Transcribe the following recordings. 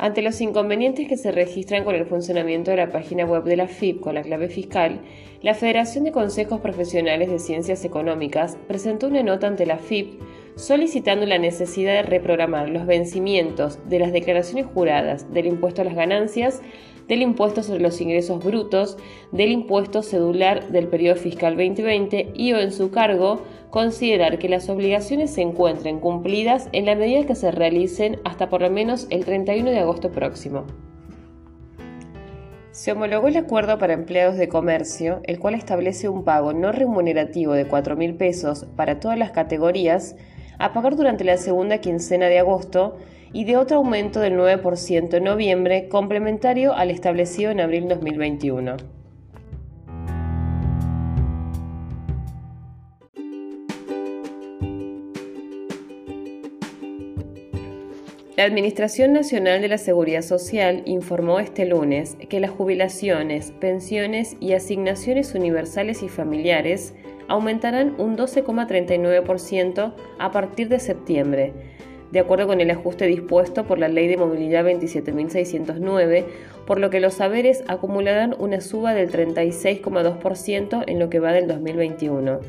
Ante los inconvenientes que se registran con el funcionamiento de la página web de la FIP con la clave fiscal, la Federación de Consejos Profesionales de Ciencias Económicas presentó una nota ante la FIP solicitando la necesidad de reprogramar los vencimientos de las declaraciones juradas del impuesto a las ganancias, del impuesto sobre los ingresos brutos, del impuesto cedular del periodo fiscal 2020 y o en su cargo considerar que las obligaciones se encuentren cumplidas en la medida que se realicen hasta por lo menos el 31 de agosto próximo. Se homologó el acuerdo para empleados de comercio, el cual establece un pago no remunerativo de 4 mil pesos para todas las categorías a pagar durante la segunda quincena de agosto y de otro aumento del 9% en noviembre, complementario al establecido en abril 2021. La Administración Nacional de la Seguridad Social informó este lunes que las jubilaciones, pensiones y asignaciones universales y familiares aumentarán un 12,39% a partir de septiembre, de acuerdo con el ajuste dispuesto por la Ley de Movilidad 27.609, por lo que los saberes acumularán una suba del 36,2% en lo que va del 2021.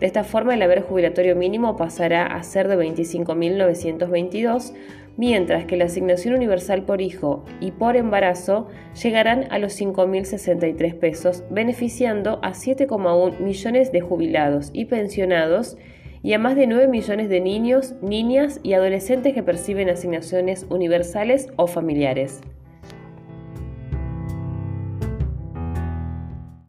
De esta forma, el haber jubilatorio mínimo pasará a ser de 25.922, mientras que la asignación universal por hijo y por embarazo llegarán a los 5.063 pesos, beneficiando a 7,1 millones de jubilados y pensionados y a más de 9 millones de niños, niñas y adolescentes que perciben asignaciones universales o familiares.